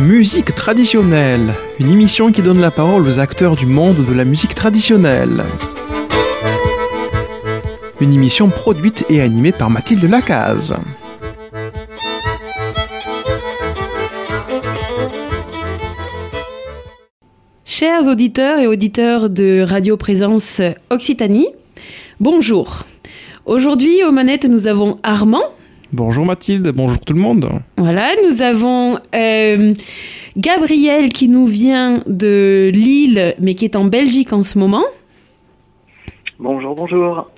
Musique traditionnelle, une émission qui donne la parole aux acteurs du monde de la musique traditionnelle. Une émission produite et animée par Mathilde Lacaze. Chers auditeurs et auditeurs de Radio Présence Occitanie, bonjour. Aujourd'hui aux manettes nous avons Armand. Bonjour Mathilde, bonjour tout le monde. Voilà, nous avons euh, Gabriel qui nous vient de Lille mais qui est en Belgique en ce moment. Bonjour, bonjour.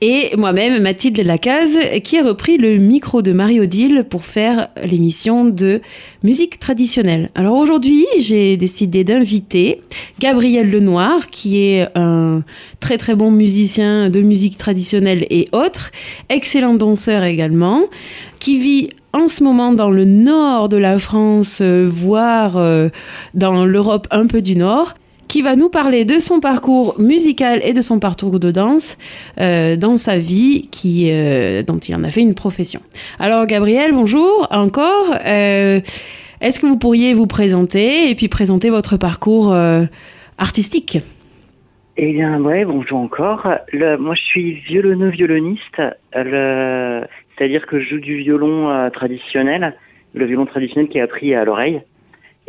Et moi-même, Mathilde Lacaze, qui a repris le micro de Marie-Odile pour faire l'émission de musique traditionnelle. Alors aujourd'hui, j'ai décidé d'inviter Gabriel Lenoir, qui est un très très bon musicien de musique traditionnelle et autres, excellent danseur également, qui vit en ce moment dans le nord de la France, euh, voire euh, dans l'Europe un peu du nord qui va nous parler de son parcours musical et de son parcours de danse euh, dans sa vie qui, euh, dont il en a fait une profession. Alors Gabriel, bonjour encore. Euh, Est-ce que vous pourriez vous présenter et puis présenter votre parcours artistique? Eh bien, ouais, bonjour encore. Moi, je suis violonneux violoniste, le- c'est-à-dire que je joue du violon traditionnel, le violon traditionnel qui est appris à l'oreille.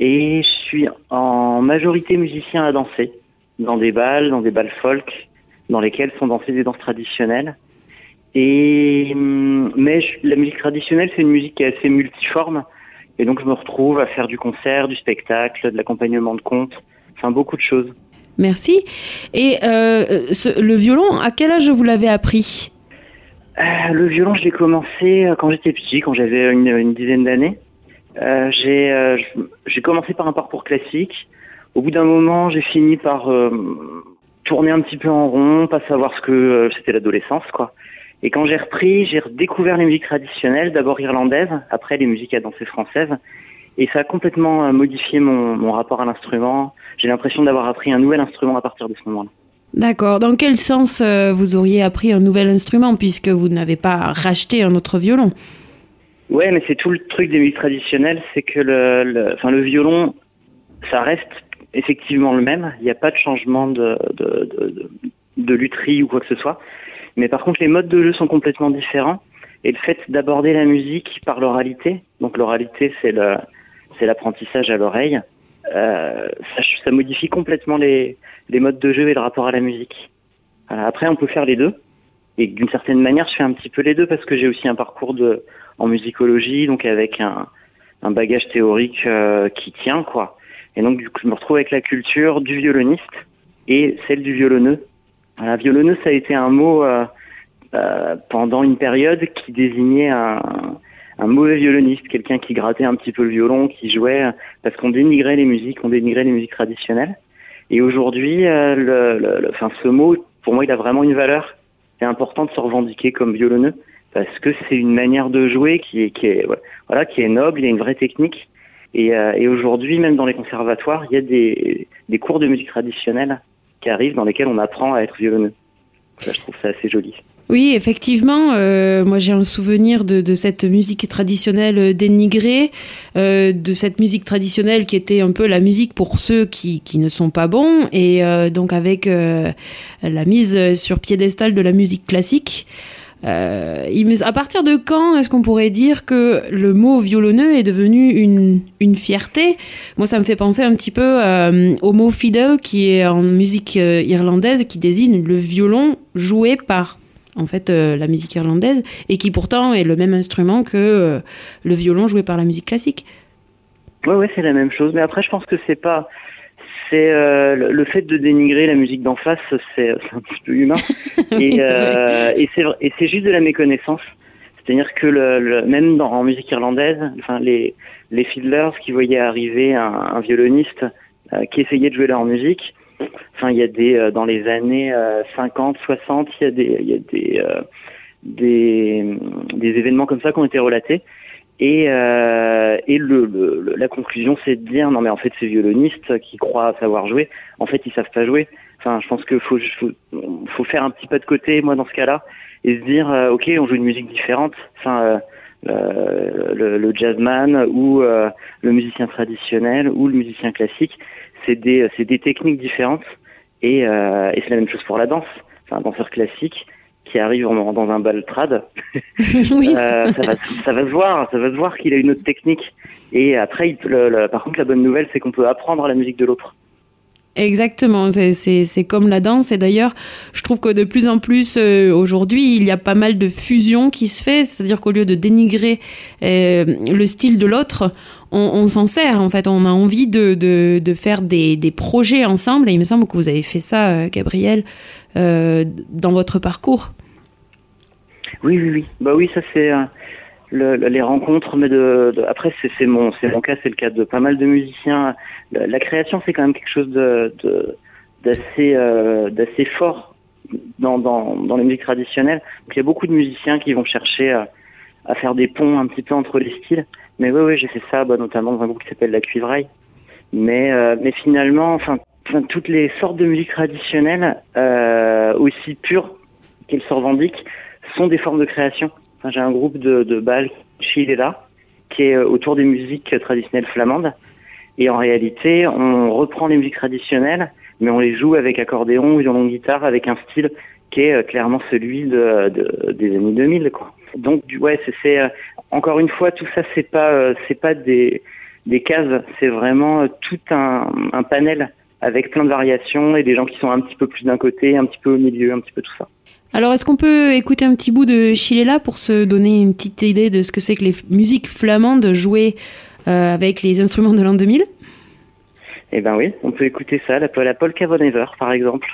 Et je suis en majorité musicien à danser, dans des balles, dans des balles folk, dans lesquelles sont dansées des danses traditionnelles. Et hum, mais je- la musique traditionnelle, c'est une musique qui est assez multiforme. Et donc, je me retrouve à faire du concert, du spectacle, de l'accompagnement de contes, enfin beaucoup de choses. Merci. Et euh, ce- le violon, à quel âge vous l'avez appris? Euh, le violon, je l'ai commencé euh, quand j'étais petit, quand j'avais une, une dizaine d'années. Euh, j'ai euh, j'ai commencé par un parcours classique. Au bout d'un moment, j'ai fini par euh, tourner un petit peu en rond, pas savoir ce que c'était l'adolescence, quoi. Et quand j'ai repris, j'ai redécouvert les musiques traditionnelles, d'abord irlandaises, après les musiques à danser françaises. Et ça a complètement modifié mon, rapport à l'instrument. J'ai l'impression d'avoir appris un nouvel instrument à partir de ce moment-là. D'accord. Dans quel sens vous auriez appris un nouvel instrument puisque vous n'avez pas racheté un autre violon? Ouais, mais c'est tout le truc des musiques traditionnelles, c'est que le, enfin, le violon, ça reste effectivement le même. Il n'y a pas de changement de, de, ou quoi que ce soit. Mais par contre, les modes de jeu sont complètement différents. Et le fait d'aborder la musique par l'oralité, donc l'oralité, c'est le, c'est l'apprentissage à l'oreille, euh, ça, modifie complètement les, les modes de jeu et le rapport à la musique. Voilà. Après, on peut faire les deux. Et d'une certaine manière, je fais un petit peu les deux parce que j'ai aussi un parcours de, en musicologie, donc avec un, un bagage théorique euh, qui tient, quoi. Et donc, du coup, je me retrouve avec la culture du violoniste et celle du violonneux. Voilà, violonneux, ça a été un mot euh, euh, pendant une période qui désignait un, mauvais violoniste, quelqu'un qui grattait un petit peu le violon, qui jouait, parce qu'on dénigrait les musiques, on dénigrait les musiques traditionnelles. Et aujourd'hui, ce mot, pour moi, il a vraiment une valeur. C'est important de se revendiquer comme violonneux parce que c'est une manière de jouer qui est, qui qui est noble, il y a une vraie technique. Et, euh, aujourd'hui, même dans les conservatoires, il y a des, cours de musique traditionnelle qui arrivent dans lesquels on apprend à être violonneux. Ça, je trouve ça assez joli. Oui, effectivement, euh, moi j'ai un souvenir de, cette musique traditionnelle dénigrée, euh, de cette musique traditionnelle qui était un peu la musique pour ceux qui, ne sont pas bons, et donc avec la mise sur piédestal de la musique classique. Euh, à partir de quand est-ce qu'on pourrait dire que le mot violonneux est devenu une, une fierté? Moi, ça me fait penser un petit peu euh, au mot fiddle, qui est en musique euh, irlandaise, qui désigne le violon joué par en fait la musique irlandaise et qui pourtant est le même instrument que le violon joué par la musique classique. Ouais, c'est la même chose. Mais après, je pense que c'est pas, c'est euh, le, fait de dénigrer la musique d'en face, c'est c'est un petit peu humain. Oui, et c'est euh, et c'est juste de la méconnaissance. C'est-à-dire que le, le- même dans, en musique irlandaise, enfin les les fiddlers qui voyaient arriver un, un violoniste euh, qui essayait de jouer leur musique, enfin il y a des euh, dans les années euh, 50, 60, il y a des il y a des euh, des, des événements comme ça qui ont été relatés. Et, euh, la conclusion, c'est de dire non mais en fait ces violonistes qui croient savoir jouer, en fait ils savent pas jouer. Enfin, je pense qu'il faut, faire un petit pas de côté, moi dans ce cas-là, et se dire euh, ok, on joue une musique différente. Enfin, euh, le, jazzman ou le musicien traditionnel ou le musicien classique. C'est des, techniques différentes et, et c'est la même chose pour la danse. Enfin, un danseur classique qui arrive dans un bal trad, oui, ça, va, ça, va, se voir, ça va se voir qu'il a une autre technique. Et après, par contre, la bonne nouvelle, c'est qu'on peut apprendre la musique de l'autre. Exactement, c'est comme la danse. Et d'ailleurs, je trouve que de plus en plus euh, aujourd'hui, il y a pas mal de fusion qui se fait. C'est-à-dire qu'au lieu de dénigrer euh, le style de l'autre, on, s'en sert. En fait, on a envie de, de, faire des, des, projets ensemble. Et il me semble que vous avez fait ça, euh, Gabriel, dans votre parcours. Oui, oui, oui. Bah oui, ça c'est les rencontres, mais après c'est mon cas, c'est le cas de pas mal de musiciens. La, création c'est quand même quelque chose euh, d'assez fort dans, les musiques traditionnelles. Donc il y a beaucoup de musiciens qui vont chercher à, à, faire des ponts un petit peu entre les styles. Mais oui, oui, j'ai fait ça, bah, notamment dans un groupe qui s'appelle La Cuivraille. Mais euh, finalement, toutes les sortes de musique traditionnelles, euh, aussi pures qu'elles se revendiquent, sont des formes de création j'ai un groupe de, de bal là, qui est euh, autour des musiques traditionnelles flamandes. Et en réalité, on reprend les musiques traditionnelles, mais on les joue avec accordéon, violon, guitare, avec un style qui est euh, clairement celui de, des années 2000. Quoi. Donc, ouais, c'est euh, encore une fois, tout ça, c'est pas, pas des, des cases, c'est vraiment tout un panel avec plein de variations et des gens qui sont un petit peu plus d'un côté, un petit peu au milieu, un petit peu tout ça. Alors, est-ce qu'on peut écouter un petit bout de Chilela pour se donner une petite idée de ce que c'est que les musiques flamandes jouées euh, avec les instruments de l'an 2000 Eh ben oui, on peut écouter ça, la, la Polka Von par exemple.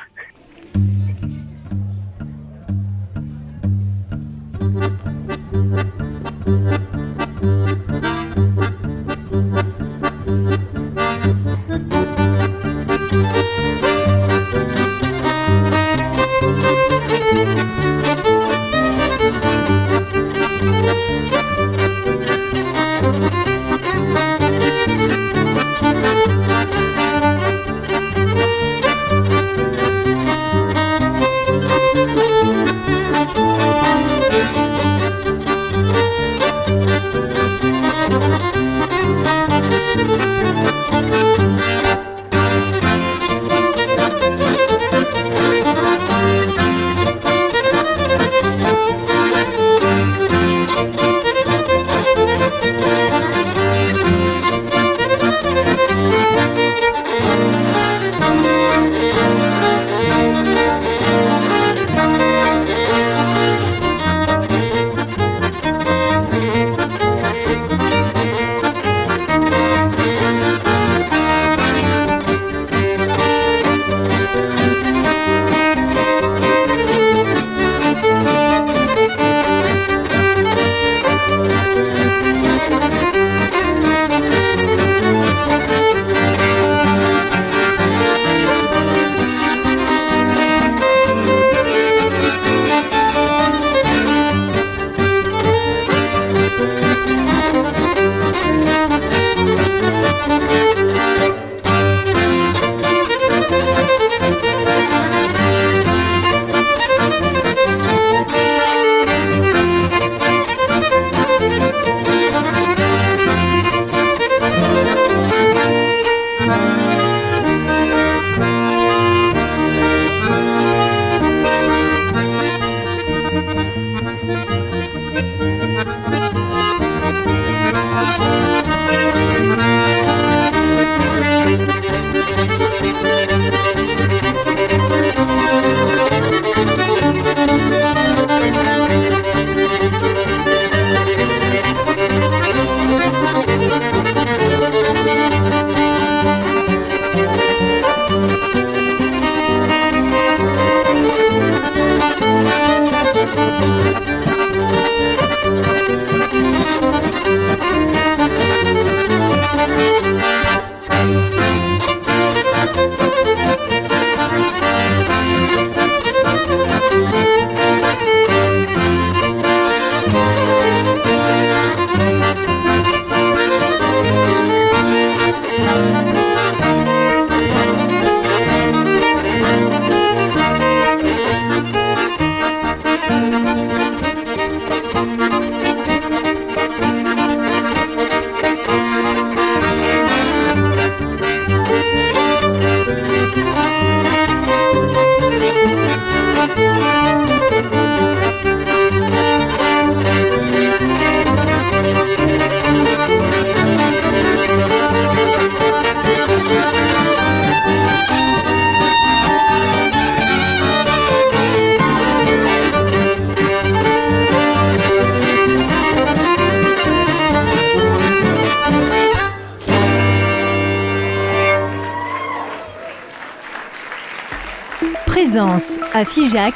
À Figeac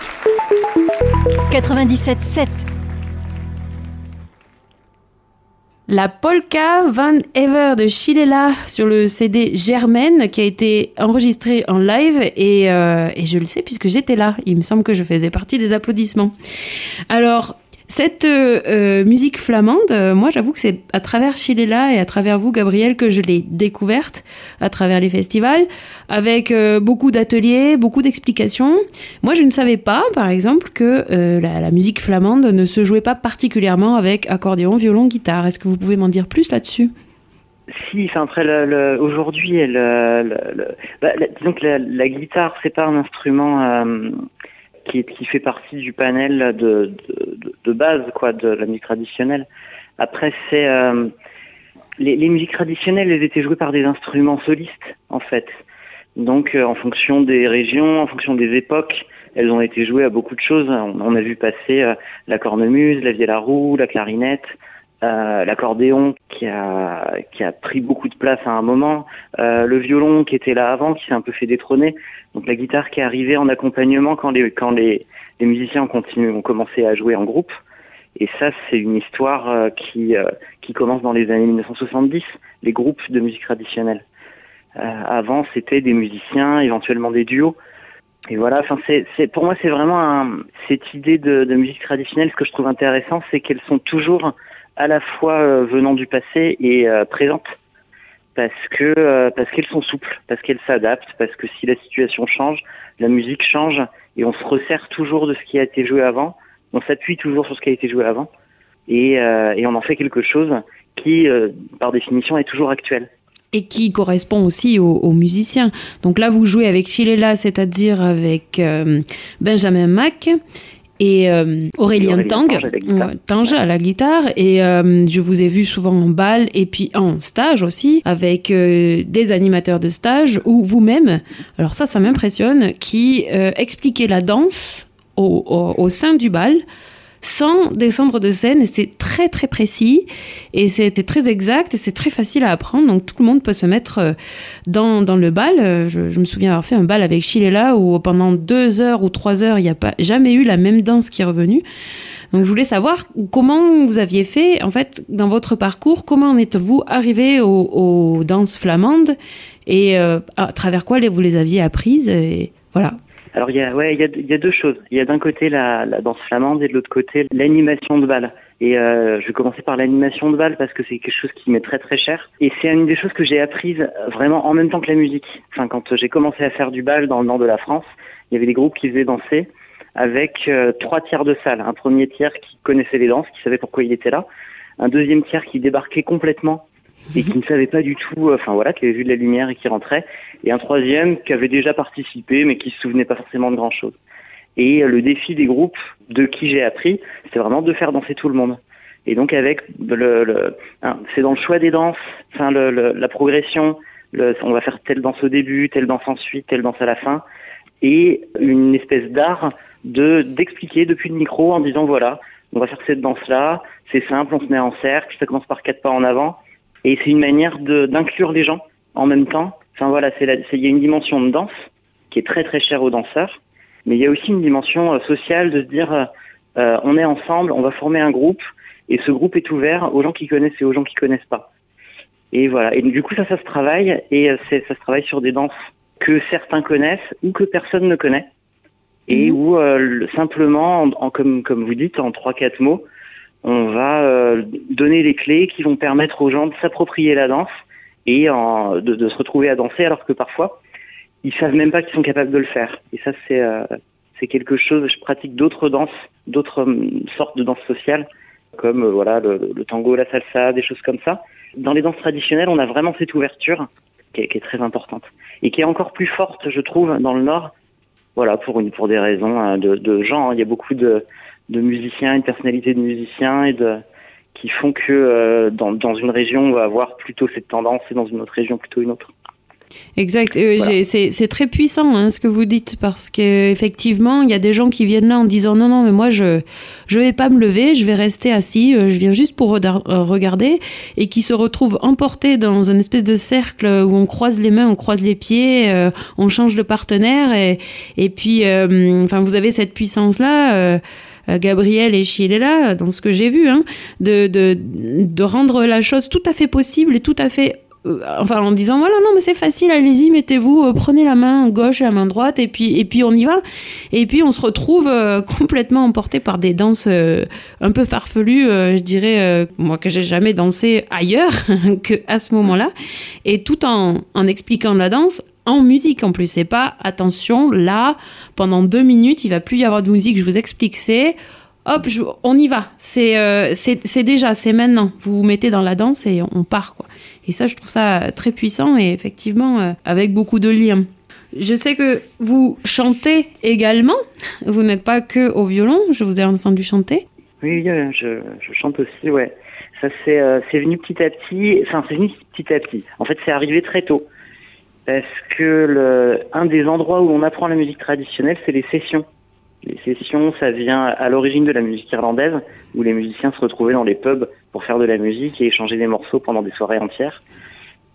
97.7. La polka Van Ever de Chilela sur le CD Germaine qui a été enregistré en live et, euh, et je le sais puisque j'étais là. Il me semble que je faisais partie des applaudissements. Alors, cette euh, euh, musique flamande, euh, moi j'avoue que c'est à travers Chilela et à travers vous, Gabriel, que je l'ai découverte, à travers les festivals, avec beaucoup d'ateliers, beaucoup d'explications. Moi je ne savais pas, par exemple, que la, musique flamande ne se jouait pas particulièrement avec accordéon, violon, guitare. Est-ce que vous pouvez m'en dire plus là-dessus? Si, enfin après aujourd'hui, bah, que la, la guitare c'est pas un instrument qui, fait partie du panel de, base quoi, de la musique traditionnelle. Après, c'est euh, les, musiques traditionnelles, elles étaient jouées par des instruments solistes, en fait. Donc, euh, en fonction des régions, en fonction des époques, elles ont été jouées à beaucoup de choses. On, a vu passer euh, la cornemuse, la vielle à roue, la clarinette, l'accordéon qui a, qui a pris beaucoup de place à un moment, le violon qui était là avant, qui s'est un peu fait détrôner. Donc la guitare qui est arrivée en accompagnement quand les, quand les, musiciens ont, commencé à jouer en groupe. Et ça, c'est une histoire euh, qui, euh, qui commence dans les années 1970, les groupes de musique traditionnelle. Euh, avant, c'était des musiciens, éventuellement des duos. Et voilà, enfin, c'est, pour moi, c'est vraiment cette idée de, musique traditionnelle. Ce que je trouve intéressant, c'est qu'elles sont toujours à la fois venant du passé et présentes parce que euh, parce qu'elles sont souples, parce qu'elles s'adaptent, parce que si la situation change, la musique change et on se resserre toujours de ce qui a été joué avant, on s'appuie toujours sur ce qui a été joué avant et, euh, on en fait quelque chose qui, euh, par définition, est toujours actuel et qui correspond aussi aux, musiciens. Donc là, vous jouez avec Chilela, c'est-à-dire avec Benjamin Mack, et euh, Aurélien, Tang, Tange à la guitare. Et euh, je vous ai vu souvent en bal et puis en stage aussi, avec euh, des animateurs de stage ou vous-même, alors ça, ça m'impressionne, qui expliquaient la danse au, au, sein du bal sans descendre de scène et c'est très très précis et c'était très exact et c'est très facile à apprendre donc tout le monde peut se mettre euh, dans, dans le bal. Euh, je, me souviens avoir fait un bal avec Chilela où pendant deux heures ou trois heures il n'y a pas jamais eu la même danse qui est revenue. Donc je voulais savoir comment vous aviez fait en fait dans votre parcours, comment en êtes-vous arrivé aux, danses flamandes et euh, à travers quoi vous les aviez apprises et voilà. Alors il y a, ouais, il y a, deux choses. Il y a d'un côté la, danse flamande et de l'autre côté l'animation de bal. Et euh, je vais commencer par l'animation de bal parce que c'est quelque chose qui m'est très très cher. Et c'est une des choses que j'ai apprises vraiment en même temps que la musique. Enfin, quand j'ai commencé à faire du bal dans le nord de la France, il y avait des groupes qui faisaient danser avec euh, trois tiers de salle. Un premier tiers qui connaissait les danses, qui savait pourquoi il était là. Un deuxième tiers qui débarquait complètement et qui ne savait pas du tout, euh, enfin voilà, qui avait vu de la lumière et qui rentrait, et un troisième qui avait déjà participé mais qui se souvenait pas forcément de grand chose. Et euh, le défi des groupes de qui j'ai appris, c'est vraiment de faire danser tout le monde. Et donc avec le, hein, c'est dans le choix des danses, la progression, on va faire telle danse au début, telle danse ensuite, telle danse à la fin, et une espèce d'art de d'expliquer depuis le micro en disant voilà, on va faire cette danse là, c'est simple, on se met en cercle, ça commence par quatre pas en avant, et c'est une manière d'inclure les gens en même temps. Enfin voilà, il y a une dimension de danse qui est très très chère aux danseurs, mais il y a aussi une dimension euh, sociale de se dire euh, euh, on est ensemble, on va former un groupe, et ce groupe est ouvert aux gens qui connaissent et aux gens qui connaissent pas. Et voilà. Et du coup ça, ça se travaille, et ça se travaille sur des danses que certains connaissent ou que personne ne connaît, et mhm. où simplement, comme, comme vous dites, en 3-4 mots, on va donner les clés qui vont permettre aux gens de s'approprier la danse et de, se retrouver à danser alors que parfois ils savent même pas qu'ils sont capables de le faire. Et ça c'est euh, quelque chose. Je pratique d'autres danses, d'autres hum, sortes de danses sociales comme euh, voilà le, tango, la salsa, des choses comme ça. Dans les danses traditionnelles, on a vraiment cette ouverture qui est, très importante et qui est encore plus forte, je trouve, dans le Nord. Voilà pour pour des raisons de, de gens. Il y a beaucoup de de musiciens, une personnalité de musiciens et de qui font que euh, dans, une région on va avoir plutôt cette tendance et dans une autre région plutôt une autre. Exact. Euh, Voilà. C'est c'est très puissant hein, ce que vous dites parce que effectivement, il y a des gens qui viennent là en disant non non mais moi je je vais pas me lever, je vais rester assis, euh, je viens juste pour euh, regarder et qui se retrouvent emportés dans une espèce de cercle où on croise les mains, on croise les pieds, euh, on change de partenaire et et puis enfin vous avez cette puissance là. Gabriel et Chilela, dans ce que j'ai vu, hein, de, de, de rendre la chose tout à fait possible et tout à fait euh, enfin en disant voilà non mais c'est facile allez-y mettez-vous euh, prenez la main gauche et la main droite et puis et puis on y va. Et puis on se retrouve euh, complètement emporté par des danses euh, un peu farfelues euh, je dirais euh, moi que j'ai jamais dansé ailleurs que à ce moment-là. Et tout en en expliquant la danse en musique en plus c'est pas attention là pendant deux minutes il va plus y avoir de musique je vous explique c'est hop on y va c'est euh, déjà c'est maintenant vous vous mettez dans la danse et on part quoi et ça, je trouve ça très puissant et effectivement euh, avec beaucoup de liens. Je sais que vous chantez également. Vous n'êtes pas que au violon. Je vous ai entendu chanter. Oui, euh, je, je chante aussi, ouais. Ça c'est euh, venu petit à petit, enfin c'est venu petit à petit. En fait, c'est arrivé très tôt. Parce que le, des endroits où on apprend la musique traditionnelle, c'est les sessions? Les sessions, ça vient à l'origine de la musique irlandaise, où les musiciens se retrouvaient dans les pubs pour faire de la musique et échanger des morceaux pendant des soirées entières.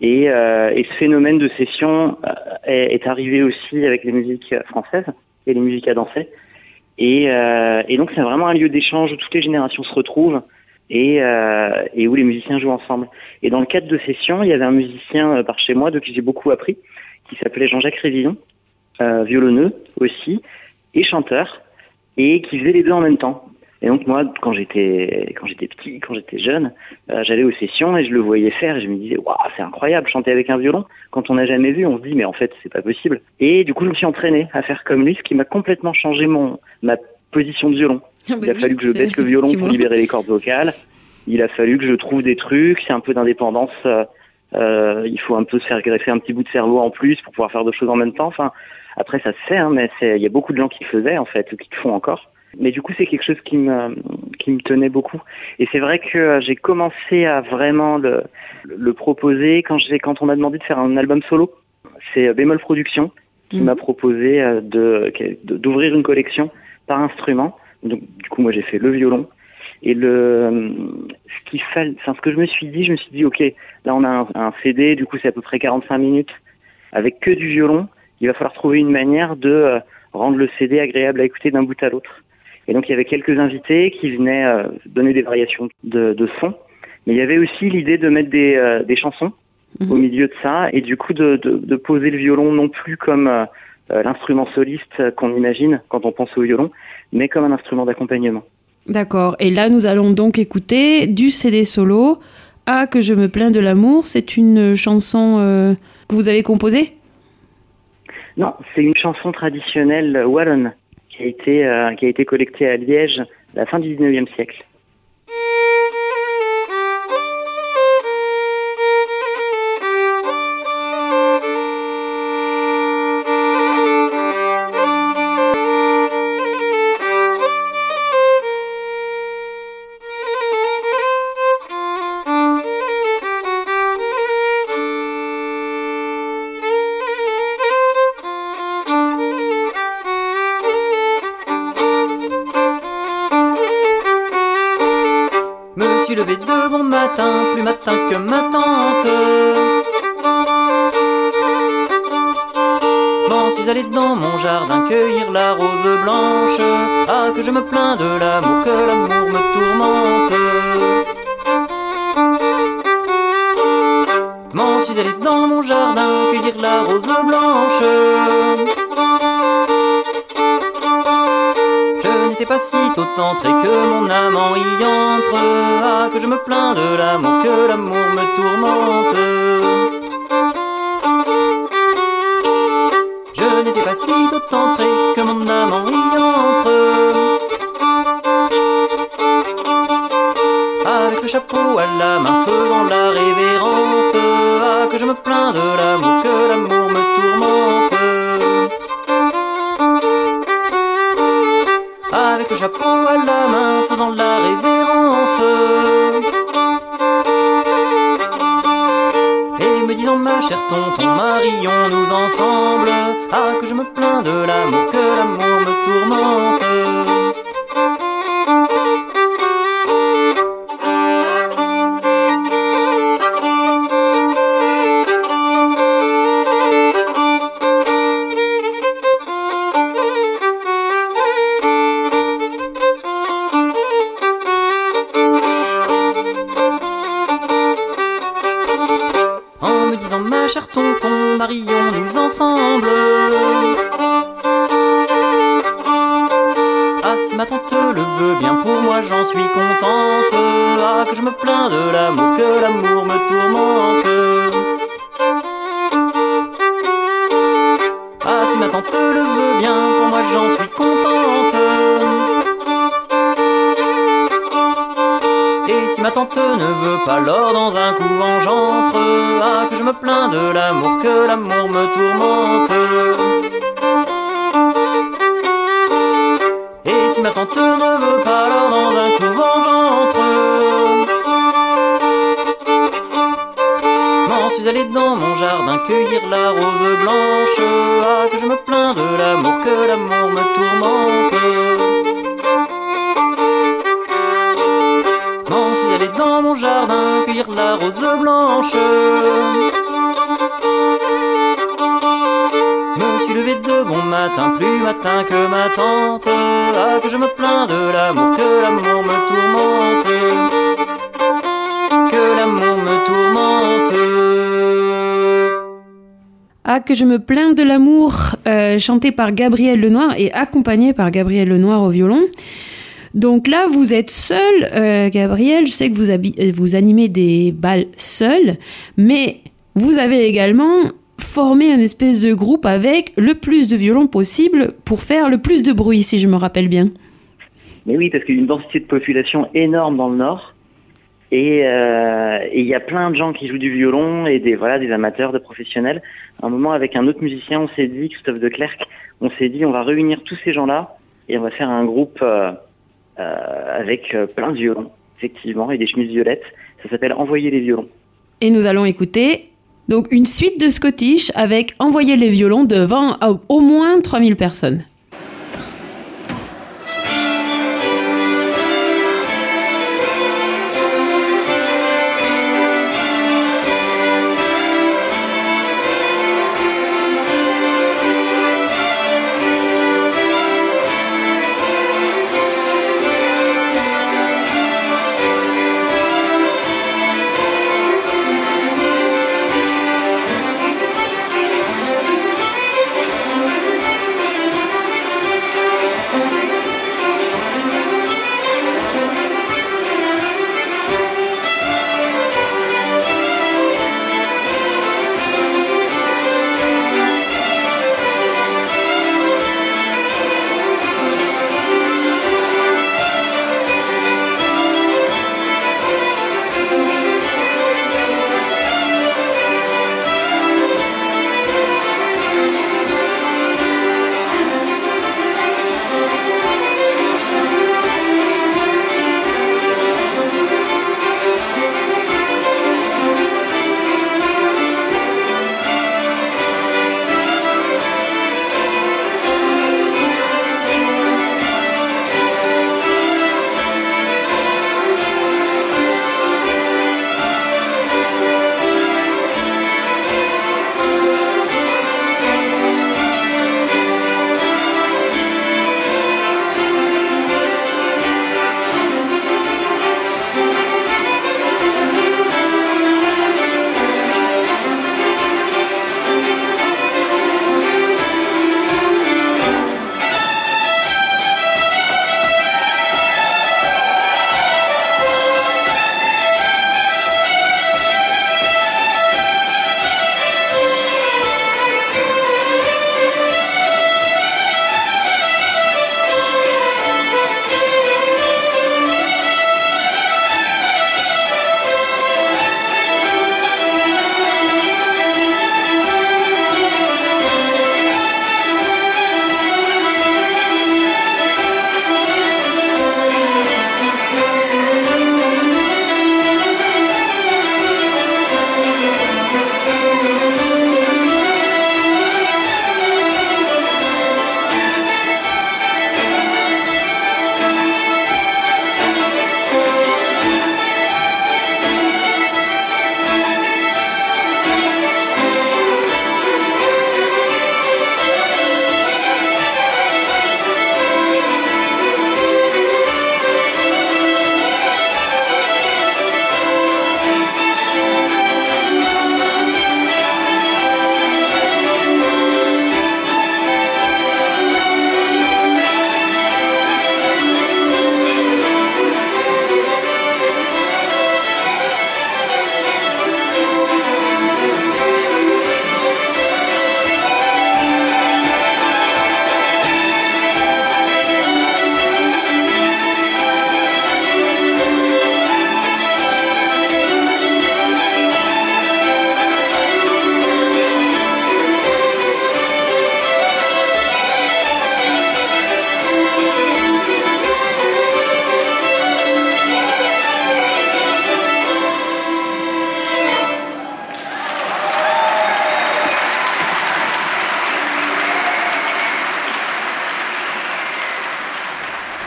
Et, euh, ce phénomène de session euh, est, arrivé aussi avec les musiques françaises et les musiques à danser. Et, euh, et donc c'est vraiment un lieu d'échange où toutes les générations se retrouvent et, euh, et où les musiciens jouent ensemble. Et dans le cadre de sessions, il y avait un musicien euh, par chez moi de qui j'ai beaucoup appris, qui s'appelait Jean-Jacques Révillon, euh, violonneux aussi, et chanteur, et qui faisait les deux en même temps. Et donc moi, quand j'étais petit, quand j'étais jeune, j'allais aux sessions et je le voyais faire et je me disais waouh c'est incroyable chanter avec un violon. Quand on n'a jamais vu, on se dit mais en fait c'est pas possible. Et du coup je me suis entraîné à faire comme lui, ce qui m'a complètement changé mon ma position de violon. Il a fallu que je baisse le violon pour libérer les cordes vocales. Il a fallu que je trouve des trucs, c'est un peu d'indépendance. euh, euh, il faut un peu se faire greffer un petit bout de cerveau en plus pour pouvoir faire deux choses en même temps. Enfin, après ça se fait, hein, mais il y a beaucoup de gens qui le faisaient en fait, ou qui le font encore. Mais du coup, c'est quelque chose qui me, qui me tenait beaucoup. Et c'est vrai que euh, j'ai commencé à vraiment le, le proposer quand, quand on m'a demandé de faire un album solo. C'est Bémol Productions qui Mhm. m'a proposé euh, de, de- d'ouvrir une collection par instrument. Donc, du coup, moi, j'ai fait le violon. Et le, ce qu'il fallait, enfin, ce que je me suis dit, je me suis dit, ok, là, on a un, un CD, du coup, c'est à peu près 45 minutes avec que du violon. Il va falloir trouver une manière de euh, rendre le CD agréable à écouter d'un bout à l'autre. Et donc il y avait quelques invités qui venaient euh, donner des variations de, de son. Mais il y avait aussi l'idée de mettre des, euh, des chansons Mhm. au milieu de ça et du coup de, de- de poser le violon non plus comme euh, l'instrument soliste qu'on imagine quand on pense au violon, mais comme un instrument d'accompagnement. D'accord. Et là, nous allons donc écouter du CD solo. Ah, que je me plains de l'amour. C'est une chanson euh, que vous avez composée? Non, c'est une chanson traditionnelle wallonne qui a été, euh, qui a été collectée à Liège à la fin du 19e siècle. Que ma tante. M'en suis allé dans mon jardin cueillir la rose blanche. Ah, que je me plains de l'amour, que l'amour me tourmente. M'en suis allé dans mon jardin cueillir la rose blanche. Je n'étais pas si tôt entré que mon amant y entre. Ah, que je me plains de l'amour, que l'amour me tourmente. Je n'étais pas si tôt entré que mon amant y entre. Avec le chapeau à la main, faisant la de l'amour, que l'amour que je me plains de l'amour, euh, chanté par Gabriel Lenoir et accompagné par Gabriel Lenoir au violon. Donc là, vous êtes seul, euh, Gabriel. Je sais que vous, euh, vous animez des balles seul, mais vous avez également formé un espèce de groupe avec le plus de violons possible pour faire le plus de bruit, si je me rappelle bien. Mais oui, parce qu'il y a une densité de population énorme dans le Nord. Et euh, et il y a plein de gens qui jouent du violon et des voilà des amateurs, de professionnels. À un moment, avec un autre musicien, on s'est dit, Christophe de Clercq, on s'est dit, on va réunir tous ces gens-là et on va faire un groupe euh, euh, avec plein de violons, effectivement, et des chemises violettes. Ça s'appelle Envoyer les violons. Et nous allons écouter donc une suite de Scottish avec Envoyer les violons devant au moins 3000 personnes.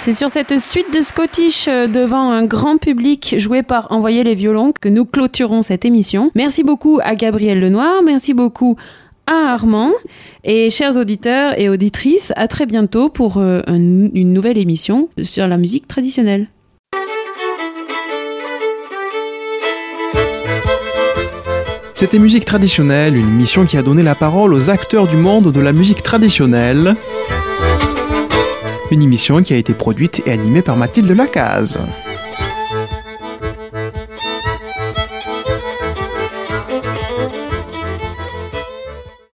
C'est sur cette suite de Scottish euh, devant un grand public joué par Envoyer les violons que nous clôturons cette émission. Merci beaucoup à Gabriel Lenoir, merci beaucoup à Armand et chers auditeurs et auditrices, à très bientôt pour euh, un- une nouvelle émission sur la musique traditionnelle. C'était Musique traditionnelle, une émission qui a donné la parole aux acteurs du monde de la musique traditionnelle. Une émission qui a été produite et animée par Mathilde Lacaze.